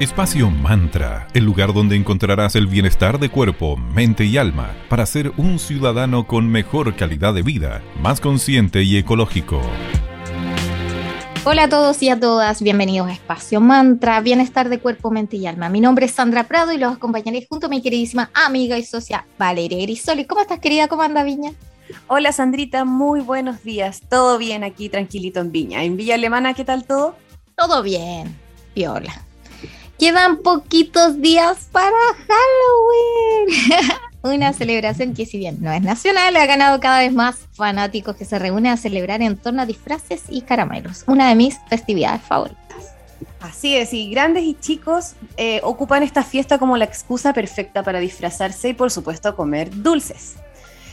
Espacio Mantra, el lugar donde encontrarás el bienestar de cuerpo, mente y alma para ser un ciudadano con mejor calidad de vida, más consciente y ecológico. Hola a todos y a todas, bienvenidos a Espacio Mantra, bienestar de cuerpo, mente y alma. Mi nombre es Sandra Prado y los acompañaré junto a mi queridísima amiga y socia Valeria Grisoli. ¿Cómo estás, querida? ¿Cómo anda Viña? Hola Sandrita, muy buenos días. Todo bien aquí, tranquilito en Viña. En Villa Alemana, ¿qué tal todo? Todo bien, viola. Quedan poquitos días para Halloween. Una celebración que si bien no es nacional, ha ganado cada vez más fanáticos que se reúnen a celebrar en torno a disfraces y caramelos. Una de mis festividades favoritas. Así es, y grandes y chicos eh, ocupan esta fiesta como la excusa perfecta para disfrazarse y por supuesto comer dulces.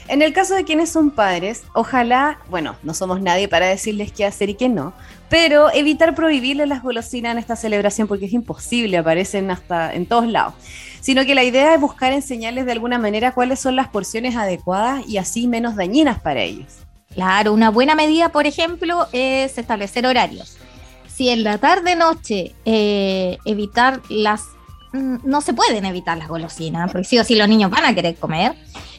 En el caso de quienes son padres, ojalá, bueno, no somos nadie para decirles qué hacer y qué no, pero evitar prohibirles las golosinas en esta celebración porque es imposible, aparecen hasta en todos lados. Sino que la idea es buscar enseñarles de alguna manera cuáles son las porciones adecuadas y así menos dañinas para ellos. Claro, una buena medida, por ejemplo, es establecer horarios. Si en la tarde-noche eh, evitar las... Mm, no se pueden evitar las golosinas, porque sí o sí los niños van a querer comer.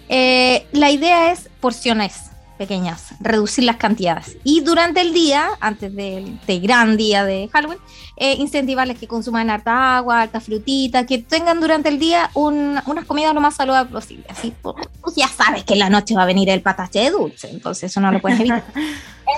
Eh, la idea es porciones pequeñas, reducir las cantidades. Y durante el día, antes del, gran día de Halloween, eh, incentivarles que consuman harta agua, harta frutita, que tengan durante el día unas comidas lo más saludables posible. Así, pues, ya sabes que en la noche va a venir el patache de dulce, entonces eso no lo puedes evitar.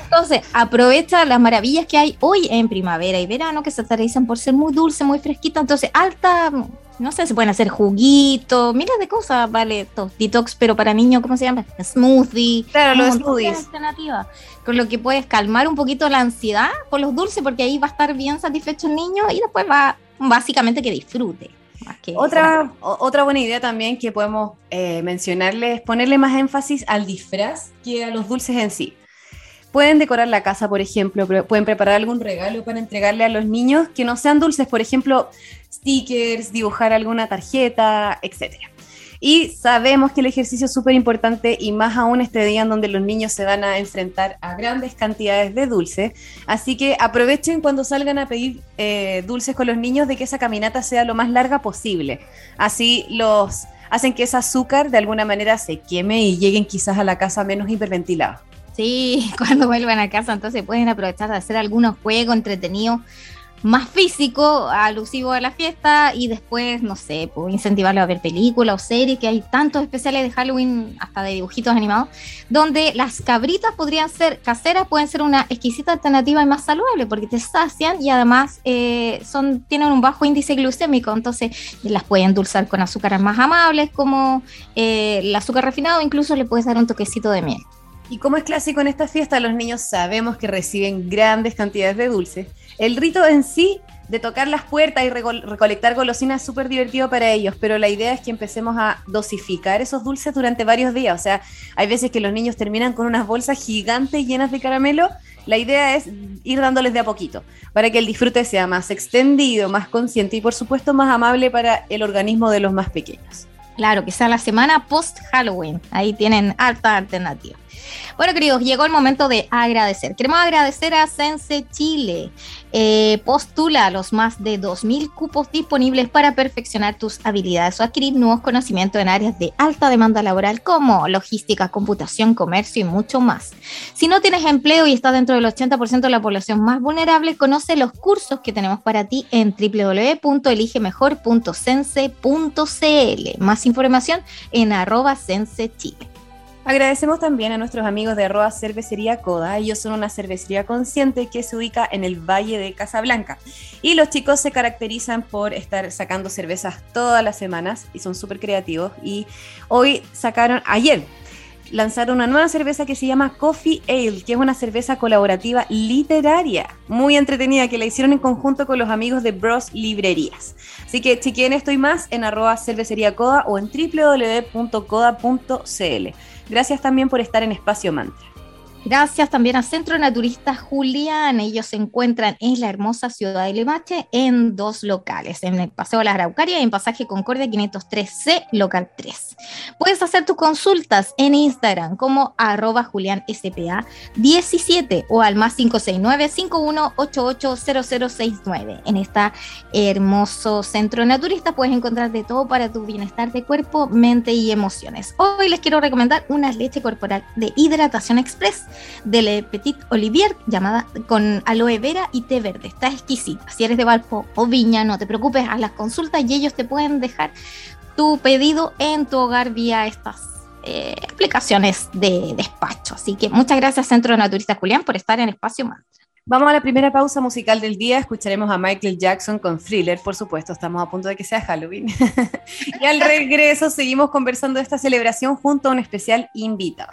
Entonces, aprovecha las maravillas que hay hoy en primavera y verano, que se caracterizan por ser muy dulce, muy fresquita. Entonces, alta, no sé, se pueden hacer juguitos, mira de cosas, vale, detox, pero para niños, ¿cómo se llama? Smoothie. Claro, los smoothies. Alternativa, con lo que puedes calmar un poquito la ansiedad con los dulces, porque ahí va a estar bien satisfecho el niño y después va básicamente que disfrute. otra, otra buena idea también que podemos eh, mencionarle es ponerle más énfasis al disfraz que a los dulces en sí. Pueden decorar la casa, por ejemplo, pueden preparar algún regalo para entregarle a los niños que no sean dulces, por ejemplo, stickers, dibujar alguna tarjeta, etc. Y sabemos que el ejercicio es súper importante y más aún este día en donde los niños se van a enfrentar a grandes cantidades de dulces. Así que aprovechen cuando salgan a pedir eh, dulces con los niños de que esa caminata sea lo más larga posible. Así los hacen que ese azúcar de alguna manera se queme y lleguen quizás a la casa menos hiperventilados. Sí, cuando vuelvan a casa, entonces pueden aprovechar de hacer algunos juegos entretenidos más físico, alusivo a la fiesta, y después, no sé, pues incentivarlo a ver películas o series, que hay tantos especiales de Halloween, hasta de dibujitos animados, donde las cabritas podrían ser caseras, pueden ser una exquisita alternativa y más saludable, porque te sacian y además eh, son, tienen un bajo índice glucémico, entonces las pueden endulzar con azúcares más amables, como eh, el azúcar refinado, incluso le puedes dar un toquecito de miel. Y como es clásico en esta fiesta, los niños sabemos que reciben grandes cantidades de dulces. El rito en sí de tocar las puertas y recolectar golosinas es súper divertido para ellos, pero la idea es que empecemos a dosificar esos dulces durante varios días. O sea, hay veces que los niños terminan con unas bolsas gigantes llenas de caramelo. La idea es ir dándoles de a poquito, para que el disfrute sea más extendido, más consciente y por supuesto más amable para el organismo de los más pequeños. Claro, que sea la semana post Halloween. Ahí tienen alta alternativa. Bueno, queridos, llegó el momento de agradecer. Queremos agradecer a Sense Chile. Eh, postula los más de 2.000 cupos disponibles para perfeccionar tus habilidades o adquirir nuevos conocimientos en áreas de alta demanda laboral como logística, computación, comercio y mucho más. Si no tienes empleo y estás dentro del 80% de la población más vulnerable, conoce los cursos que tenemos para ti en www.eligemejor.sense.cl. Más información en arroba Sense Chile. Agradecemos también a nuestros amigos de Arroba Cervecería Coda. Ellos son una cervecería consciente que se ubica en el Valle de Casablanca. Y los chicos se caracterizan por estar sacando cervezas todas las semanas y son súper creativos. Y hoy sacaron, ayer, lanzaron una nueva cerveza que se llama Coffee Ale, que es una cerveza colaborativa literaria, muy entretenida, que la hicieron en conjunto con los amigos de Bros Librerías. Así que si quieren estoy más en arroba cervecería coda o en www.coda.cl. Gracias también por estar en Espacio Mantra. Gracias también a Centro Naturista Julián. Ellos se encuentran en la hermosa ciudad de Limache en dos locales, en el Paseo de la Araucaria y en Pasaje Concordia 503C, local 3. Puedes hacer tus consultas en Instagram como arroba julianspa 17 o al más 569 51880069. En este hermoso centro naturista puedes encontrar de todo para tu bienestar de cuerpo, mente y emociones. Hoy les quiero recomendar una leche corporal de hidratación express de Le Petit Olivier llamada con aloe vera y té verde. Está exquisita. Si eres de Valpo o Viña, no te preocupes, haz las consultas y ellos te pueden dejar tu pedido en tu hogar vía estas eh, aplicaciones de despacho. Así que muchas gracias Centro Naturista Julián por estar en Espacio Mantra. Vamos a la primera pausa musical del día. Escucharemos a Michael Jackson con Thriller, por supuesto. Estamos a punto de que sea Halloween. y al regreso seguimos conversando esta celebración junto a un especial invitado.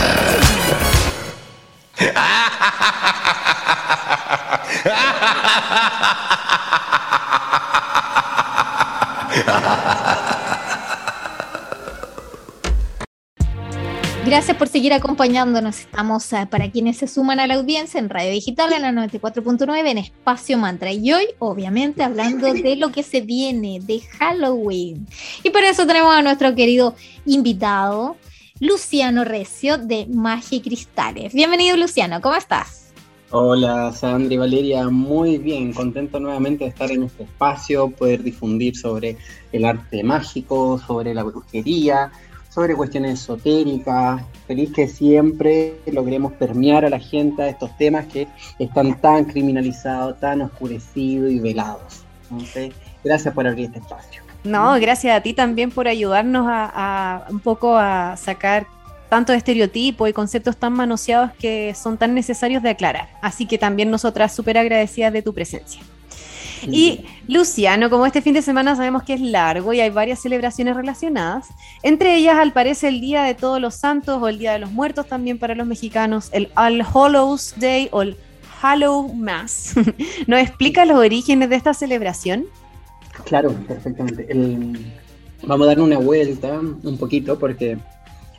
Gracias por seguir acompañándonos. Estamos eh, para quienes se suman a la audiencia en Radio Digital en la 94.9 en Espacio Mantra. Y hoy, obviamente, hablando de lo que se viene, de Halloween. Y por eso tenemos a nuestro querido invitado, Luciano Recio de Magia y Cristales. Bienvenido, Luciano, ¿cómo estás? Hola, Sandra y Valeria, muy bien, contento nuevamente de estar en este espacio, poder difundir sobre el arte mágico, sobre la brujería, sobre cuestiones esotéricas. Feliz que siempre logremos permear a la gente a estos temas que están tan criminalizados, tan oscurecidos y velados. Entonces, gracias por abrir este espacio. No, gracias a ti también por ayudarnos a, un poco a sacar tantos estereotipos y conceptos tan manoseados que son tan necesarios de aclarar. Así que también nosotras súper agradecidas de tu presencia. Y Luciano, como este fin de semana sabemos que es largo y hay varias celebraciones relacionadas, entre ellas al parecer el Día de Todos los Santos o el Día de los Muertos también para los mexicanos, el All Hallows Day o el Hallow Mass. ¿Nos explica los orígenes de esta celebración? Claro, perfectamente. vamos a dar una vuelta un poquito porque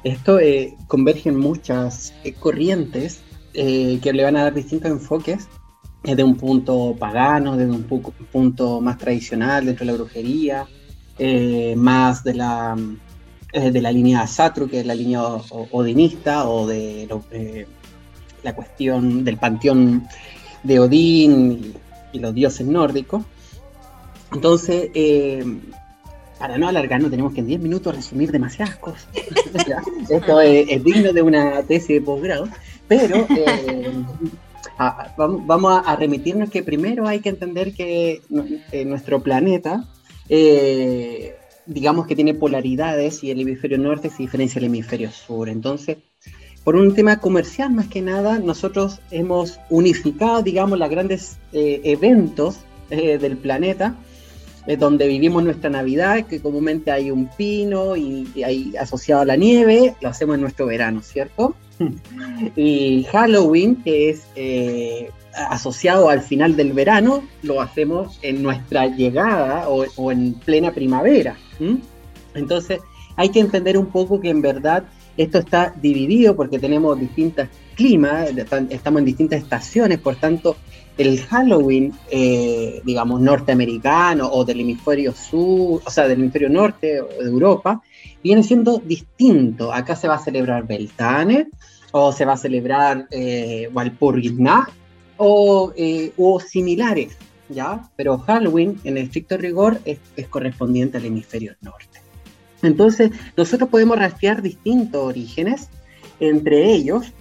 esto eh, convergen muchas eh, corrientes eh, que le van a dar distintos enfoques desde un punto pagano, desde un punto más tradicional dentro de la brujería, más de la, de la línea Satru, que es la línea odinista, o de la cuestión del panteón de Odín y los dioses nórdicos. Entonces, eh, para no alargarnos, tenemos que en 10 minutos resumir demasiadas cosas. Esto es, digno de una tesis de posgrado, pero eh, vamos a, remitirnos que primero hay que entender que eh, nuestro planeta, digamos que tiene polaridades y el hemisferio norte se diferencia del hemisferio sur. Entonces, por un tema comercial más que nada, nosotros hemos unificado, digamos, los grandes eventos del planeta es donde vivimos nuestra Navidad, que comúnmente hay un pino y, hay asociado a la nieve, lo hacemos en nuestro verano, ¿cierto? y Halloween, que es eh, asociado al final del verano, lo hacemos en nuestra llegada o, en plena primavera. Entonces, hay que entender un poco que en verdad esto está dividido porque tenemos distintos climas, estamos en distintas estaciones, por tanto, el Halloween, eh, digamos, norteamericano o del hemisferio sur, o sea, del hemisferio norte o de Europa, viene siendo distinto. Acá se va a celebrar Beltane, o se va a celebrar eh, o, eh, o similares, ¿ya? Pero Halloween, en estricto rigor, es correspondiente al hemisferio norte. Entonces, nosotros podemos rastrear distintos orígenes, entre ellos,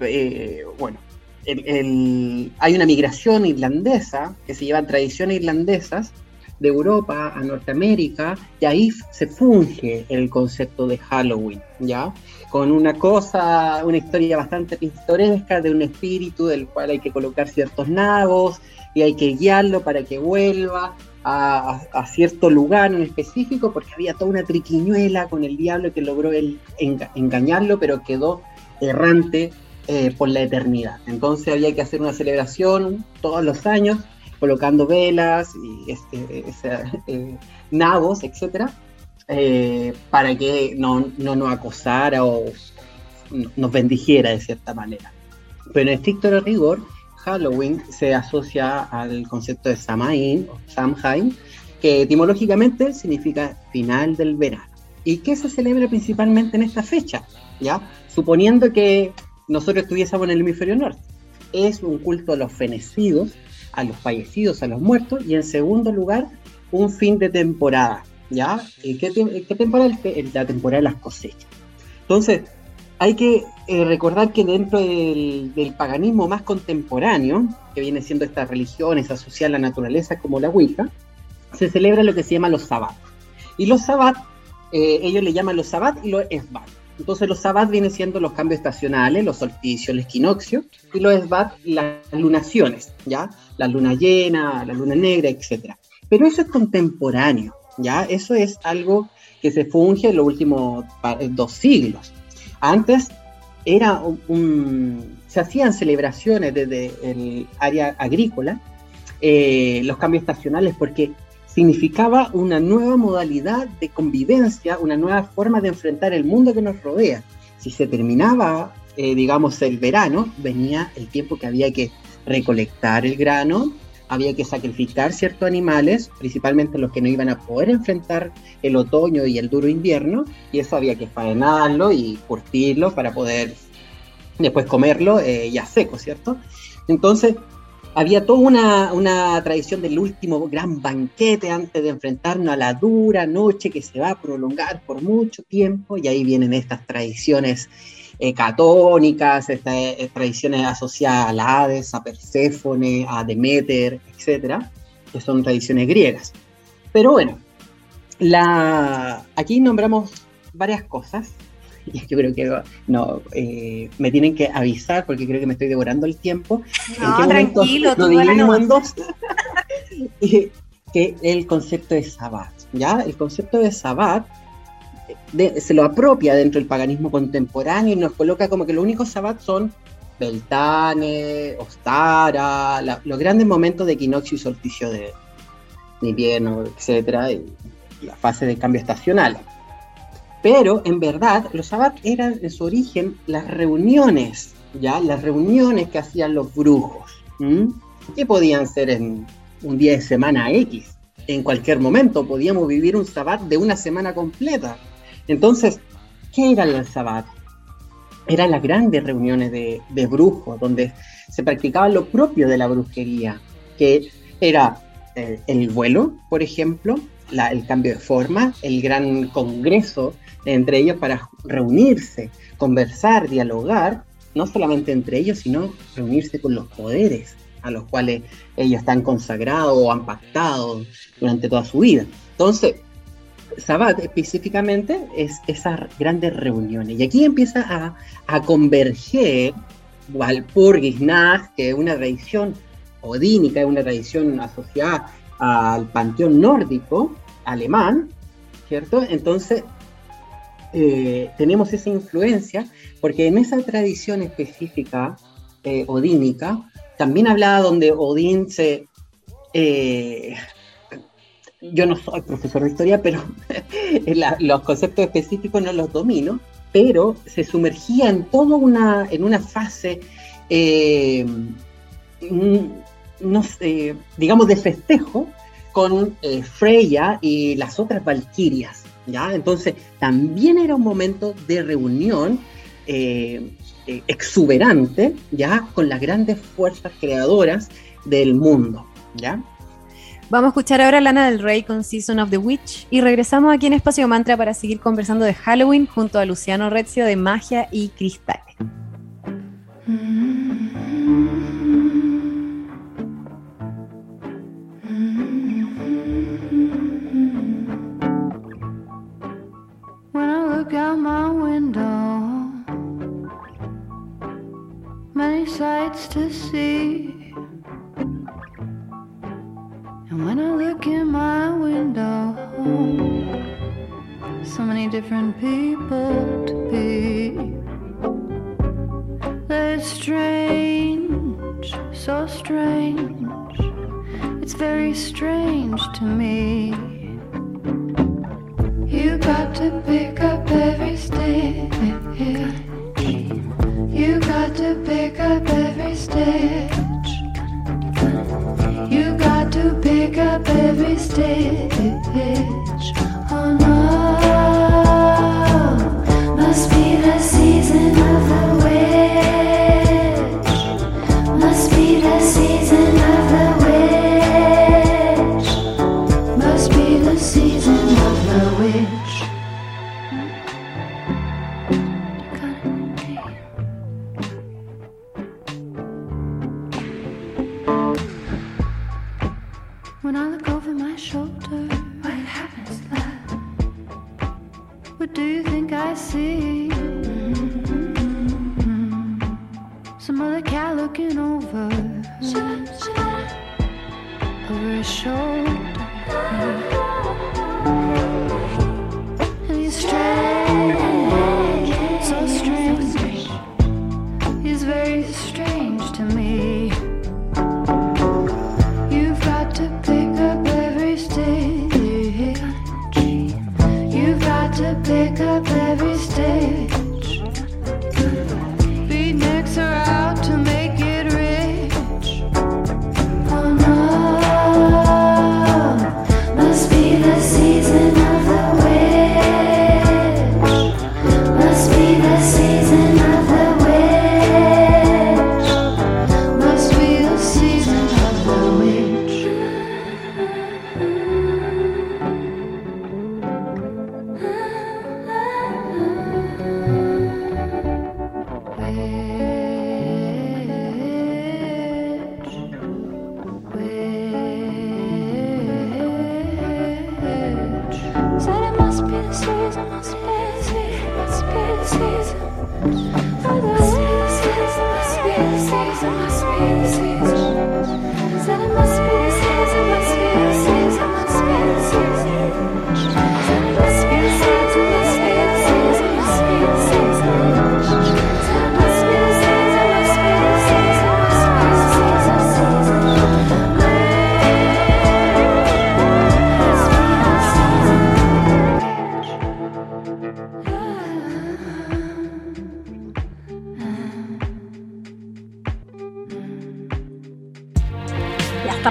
eh, bueno, hay una migración irlandesa, que se llevan tradiciones irlandesas de Europa a Norteamérica, y ahí se funge el concepto de Halloween, ¿ya? Con una cosa, una historia bastante pintoresca de un espíritu del cual hay que colocar ciertos nabos y hay que guiarlo para que vuelva a, cierto lugar en específico, porque había toda una triquiñuela con el diablo que logró él engañarlo, pero quedó errante eh, por la eternidad. Entonces había que hacer una celebración todos los años, colocando velas y este, eh, nabos, etcétera, para que no, no, nos acosara o nos bendijera de cierta manera. Pero en estricto rigor, Halloween se asocia al concepto de Samaín o Samhain, que etimológicamente significa final del verano. ¿Y qué se celebra principalmente en esta fecha? ¿Ya? Suponiendo que nosotros estuviésemos en el hemisferio norte. Es un culto a los fenecidos, a los fallecidos, a los muertos, y en segundo lugar, un fin de temporada. ¿Ya? ¿Qué, qué temporada? La temporada de las cosechas. Entonces, hay que eh, recordar que dentro del, paganismo más contemporáneo, que viene siendo estas religiones asociadas a la naturaleza como la Wicca, se celebra lo que se llama los sabbat. Y los sabbat, eh, ellos le llaman los sabbat y los esbat. Entonces los sabbat vienen siendo los cambios estacionales, los solsticios, el equinoccio, y los esbat las lunaciones, ¿ya? La luna llena, la luna negra, etc. Pero eso es contemporáneo, ¿ya? Eso es algo que se funge en los últimos dos siglos. Antes era un, se hacían celebraciones desde el área agrícola, eh, los cambios estacionales, porque significaba una nueva modalidad de convivencia, una nueva forma de enfrentar el mundo que nos rodea. Si se terminaba, eh, digamos, el verano, venía el tiempo que había que recolectar el grano, había que sacrificar ciertos animales, principalmente los que no iban a poder enfrentar el otoño y el duro invierno, y eso había que faenarlo y curtirlo para poder después comerlo eh, ya seco, ¿cierto? Entonces, había toda una, tradición del último gran banquete antes de enfrentarnos a la dura noche que se va a prolongar por mucho tiempo, y ahí vienen estas tradiciones eh, catónicas, estas eh, tradiciones asociadas a la Hades, a Perséfone, a Demeter, etcétera, que son tradiciones griegas. Pero bueno, aquí nombramos varias cosas. Yo creo que no, eh, me tienen que avisar porque creo que me estoy devorando el tiempo. No, tranquilo, tú en dos. que el concepto de Sabbat, ¿ya? El concepto de Sabbat se lo apropia dentro del paganismo contemporáneo y nos coloca como que los únicos sabbat son Beltane, Ostara, los grandes momentos de equinoccio y solsticio de, invierno, etcétera, y, la fase de cambio estacional. Pero en verdad, los sabbat eran en su origen las reuniones, ya las reuniones que hacían los brujos, que podían ser en un día de semana X, en cualquier momento podíamos vivir un sabbat de una semana completa. Entonces, ¿qué era el Sabbat? Eran las grandes reuniones de, brujos, donde se practicaba lo propio de la brujería, que era el vuelo, por ejemplo, el cambio de forma, el gran congreso entre ellos para reunirse, conversar, dialogar, no solamente entre ellos, sino reunirse con los poderes a los cuales ellos están consagrados o han pactado durante toda su vida. Entonces, Sabbat específicamente es esas grandes reuniones. Y aquí empieza a, converger Walpurgis que es una tradición odínica, es una tradición asociada al panteón nórdico alemán, ¿cierto? Entonces, eh, tenemos esa influencia, porque en esa tradición específica eh, odínica, también hablaba donde Odín se eh, yo no soy profesor de historia, pero los conceptos específicos no los domino, pero se sumergía en toda una, en una fase, no sé, digamos, de festejo con Freya y las otras valquirias, ¿ya? Entonces, también era un momento de reunión eh, exuberante, ¿ya? Con las grandes fuerzas creadoras del mundo, ¿ya? Vamos a escuchar ahora Lana del Rey con Season of the Witch y regresamos aquí en Espacio Mantra para seguir conversando de Halloween junto a Luciano Rezio de Magia y Cristales. When to see.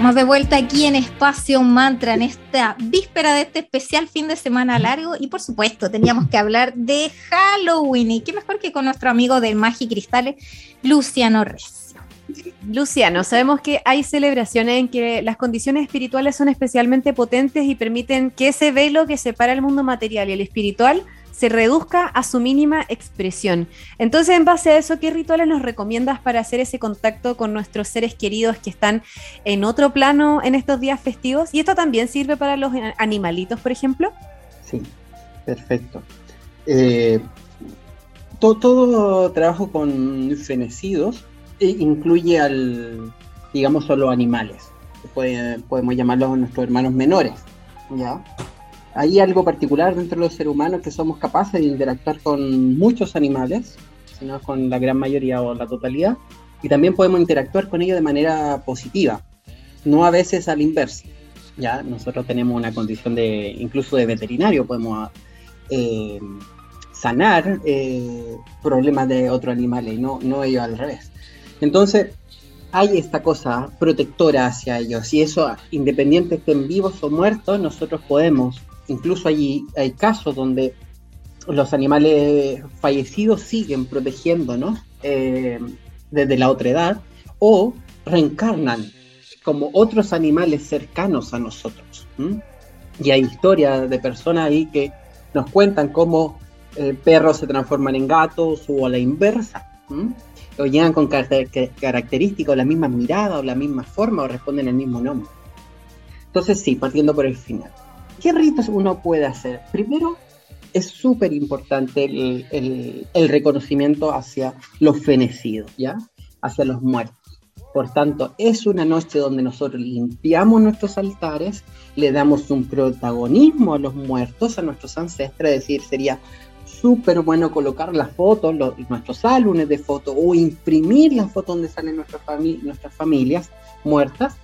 Estamos de vuelta aquí en Espacio Mantra, en esta víspera de este especial fin de semana largo. Y por supuesto, teníamos que hablar de Halloween. Y qué mejor que con nuestro amigo del Magi Cristales, Luciano Recio. Luciano, sabemos que hay celebraciones en que las condiciones espirituales son especialmente potentes y permiten que ese velo que separa el mundo material y el espiritual se reduzca a su mínima expresión. Entonces, en base a eso, ¿qué rituales nos recomiendas para hacer ese contacto con nuestros seres queridos que están en otro plano en estos días festivos? ¿Y esto también sirve para los animalitos, por ejemplo? Sí, perfecto. Eh, to- todo trabajo con fenecidos eh, incluye al, digamos, a los animales. podemos llamarlos nuestros hermanos menores. ¿ya? Hay algo particular dentro de los seres humanos que somos capaces de interactuar con muchos animales, si no con la gran mayoría o la totalidad, y también podemos interactuar con ellos de manera positiva, no a veces al inverso. Ya nosotros tenemos una condición de, incluso de veterinario, podemos eh, sanar eh, problemas de otros animales, no, no ellos al revés. Entonces, hay esta cosa protectora hacia ellos, y eso, independiente estén vivos o muertos, nosotros podemos, incluso allí hay casos donde los animales fallecidos siguen protegiéndonos eh, desde la otra edad, o reencarnan como otros animales cercanos a nosotros. Y hay historias de personas ahí que nos cuentan cómo eh, perros se transforman en gatos o a la inversa. ¿m? O llegan con que- características, la misma mirada, o la misma forma, o responden el mismo nombre. Entonces, sí, partiendo por el final. ¿Qué ritos uno puede hacer? Primero, es súper importante el, el- el reconocimiento hacia los fenecidos, ¿ya? Hacia los muertos. Por tanto, es una noche donde nosotros limpiamos nuestros altares, le damos un protagonismo a los muertos, a nuestros ancestros, es decir, sería súper bueno colocar las fotos, los- nuestros álbumes de fotos o imprimir las fotos donde salen fami- nuestras familias muertas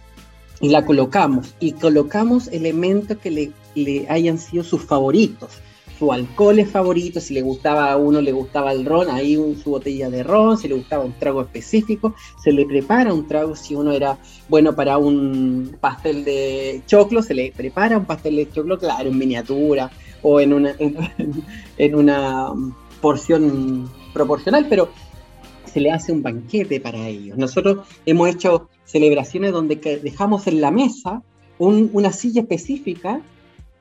y la colocamos. Y colocamos elementos que le, le hayan sido sus favoritos. Su alcohol es favorito, si le gustaba a uno, le gustaba el ron, ahí un- su botella de ron, si le gustaba un trago específico, se le prepara un trago, si uno era bueno para un pastel de choclo, se le prepara un pastel de choclo, claro, en miniatura o en una, en, una porción proporcional, pero se le hace un banquete para ellos. Nosotros hemos hecho celebraciones donde dejamos en la mesa un- una silla específica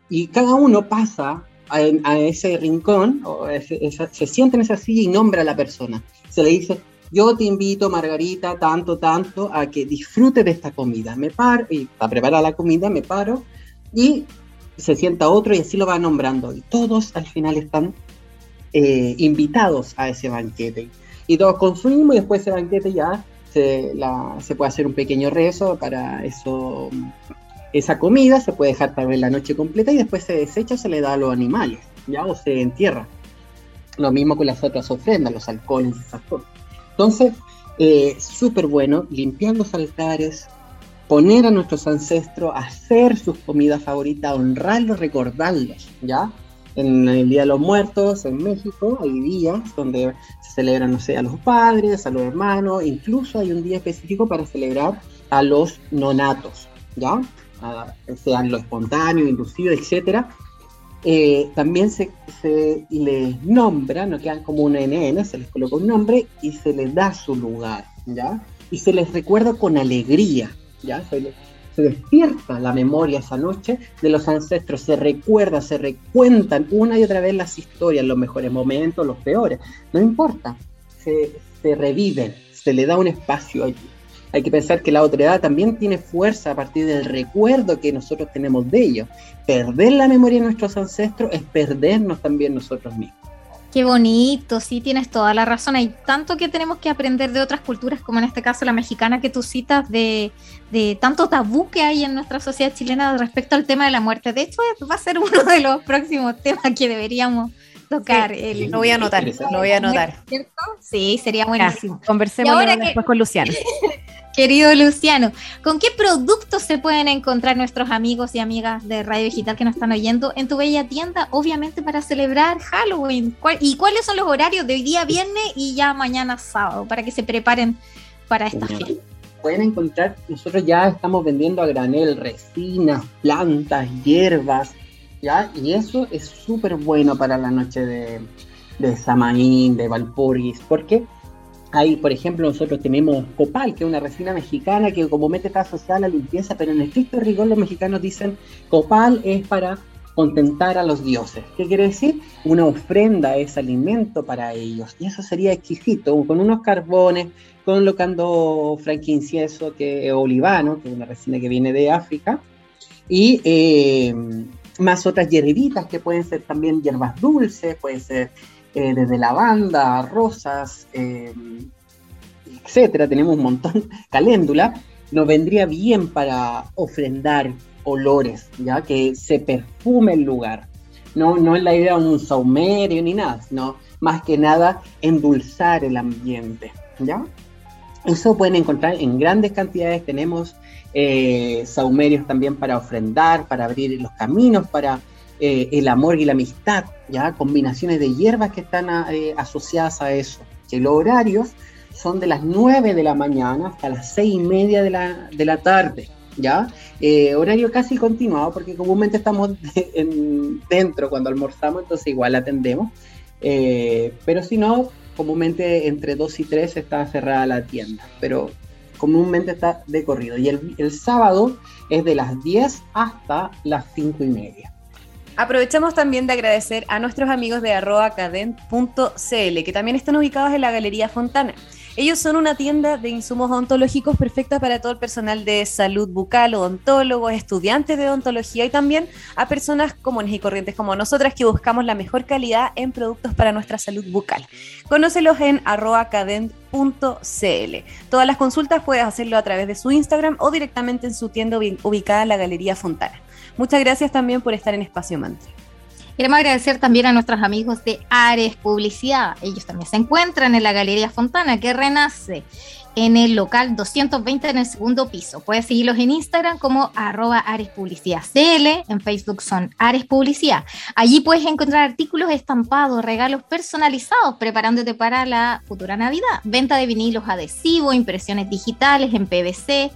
y cada uno pasa a, ese rincón, o se sienta en esa silla y nombra a la persona. Se le dice, yo te invito, Margarita, tanto, tanto, a que disfrute de esta comida. Me paro, y para preparar la comida me paro, y se sienta otro y así lo va nombrando. Y todos al final están eh, invitados a ese banquete. Y todos consumimos y después ese banquete ya se puede hacer un pequeño rezo para eso, esa comida, se puede dejar vez la noche completa y después se desecha, se le da a los animales, ya o se entierra. Lo mismo con las otras ofrendas, los alcoholes y esas cosas. Entonces, eh, súper bueno limpiar los altares, poner a nuestros ancestros, hacer sus comidas favoritas, honrarlos, recordarlos, ¿ya? En el Día de los Muertos, en México, hay días donde se celebran, no sé, a los padres, a los hermanos, incluso hay un día específico para celebrar a los nonatos, ¿ya? A- sean lo espontáneo, inducido, etcétera. Eh, también se, se les nombra, no quedan como un NN, se les coloca un nombre y se les da su lugar, ¿ya? Y se les recuerda con alegría, ¿ya? Se, se despierta la memoria esa noche de los ancestros, se recuerda, se recuentan una y otra vez las historias, los mejores momentos, los peores, no importa, se, se reviven, se le da un espacio allí. Hay que pensar que la otra edad también tiene fuerza a partir del recuerdo que nosotros tenemos de ellos. Perder la memoria de nuestros ancestros es perdernos también nosotros mismos. Qué bonito, sí, tienes toda la razón. Hay tanto que tenemos que aprender de otras culturas, como en este caso la mexicana que tú citas, de, de tanto tabú que hay en nuestra sociedad chilena respecto al tema de la muerte. De hecho, va a ser uno de los próximos temas que deberíamos tocar. Sí, el- Lo voy a anotar, lo voy a anotar. ¿Cierto? Sí, sería Ya, buenísimo. conversemos Y ahora que- después con Luciano. Querido Luciano, ¿con qué productos se pueden encontrar nuestros amigos y amigas de Radio Digital que nos están oyendo en tu bella tienda? Obviamente para celebrar Halloween. ¿Cuál- ¿Y cuáles son los horarios de hoy día viernes y ya mañana sábado para que se preparen para esta fiesta? Pueden encontrar, nosotros ya estamos vendiendo a granel resinas, plantas, hierbas, ¿ya? Y eso es súper bueno para la noche de, de Samaín, de Valpurgis, porque hay, por ejemplo, nosotros tenemos copal, que es una resina mexicana que comúnmente está asociada a la limpieza, pero en estricto rigor los mexicanos dicen copal es para contentar a los dioses. ¿Qué quiere decir? Una ofrenda es alimento para ellos. Y eso sería exquisito, con unos carbones, colocando franquincieso, que es olivano, que es una resina que viene de África, y eh, más otras hierbitas que pueden ser también hierbas dulces, puede ser eh, desde lavanda, rosas, eh, etcétera. Tenemos un montón, caléndula. Nos vendría bien para ofrendar olores, ya que se perfume el lugar. No, no es la idea de un saumerio ni nada, sino más que nada endulzar el ambiente, ¿ya? Eso pueden encontrar en grandes cantidades. Tenemos eh, saumerios también para ofrendar, para abrir los caminos, para eh, el amor y la amistad, ya combinaciones de hierbas que están a- eh, asociadas a eso. Los horarios son de las 9 de la mañana hasta las 6 y media de la, de la tarde, ¿ya? Eh, horario casi continuado, porque comúnmente estamos de- en- dentro cuando almorzamos, entonces igual atendemos. Pero si no, comúnmente entre 2 y 3 está cerrada la tienda, pero comúnmente está de corrido. Y el, el sábado es de las 10 hasta las 5 y media. Aprovechamos también de agradecer a nuestros amigos de cadent.cl, que también están ubicados en la Galería Fontana. Ellos son una tienda de insumos odontológicos perfecta para todo el personal de salud bucal, odontólogos, estudiantes de odontología y también a personas comunes y corrientes como nosotras que buscamos la mejor calidad en productos para nuestra salud bucal. Conócelos en cadent.cl. Todas las consultas puedes hacerlo a través de su Instagram o directamente en su tienda ubi- ubicada en la Galería Fontana. Muchas gracias también por estar en Espacio Mantra. Queremos agradecer también a nuestros amigos de Ares Publicidad. Ellos también se encuentran en la Galería Fontana, que renace en el local 220 en el segundo piso. Puedes seguirlos en Instagram como arroba Ares Publicidad CL, en Facebook son Ares Publicidad. Allí puedes encontrar artículos estampados, regalos personalizados, preparándote para la futura Navidad. Venta de vinilos adhesivos, impresiones digitales en PVC,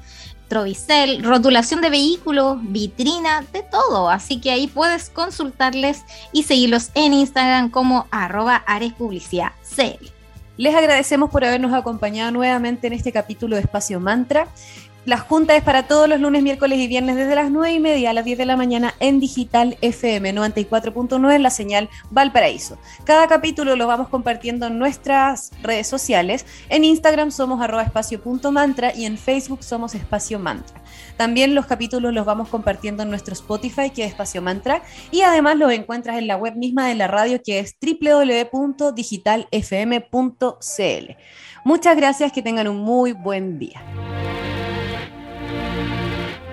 Trovicel, rotulación de vehículos, vitrina, de todo. Así que ahí puedes consultarles y seguirlos en Instagram como arroba. Les agradecemos por habernos acompañado nuevamente en este capítulo de Espacio Mantra. La junta es para todos los lunes, miércoles y viernes desde las 9 y media a las 10 de la mañana en Digital FM 94.9 en la señal Valparaíso. Cada capítulo lo vamos compartiendo en nuestras redes sociales. En Instagram somos espacio.mantra y en Facebook somos espacio mantra. También los capítulos los vamos compartiendo en nuestro Spotify que es espacio mantra y además los encuentras en la web misma de la radio que es www.digitalfm.cl. Muchas gracias, que tengan un muy buen día.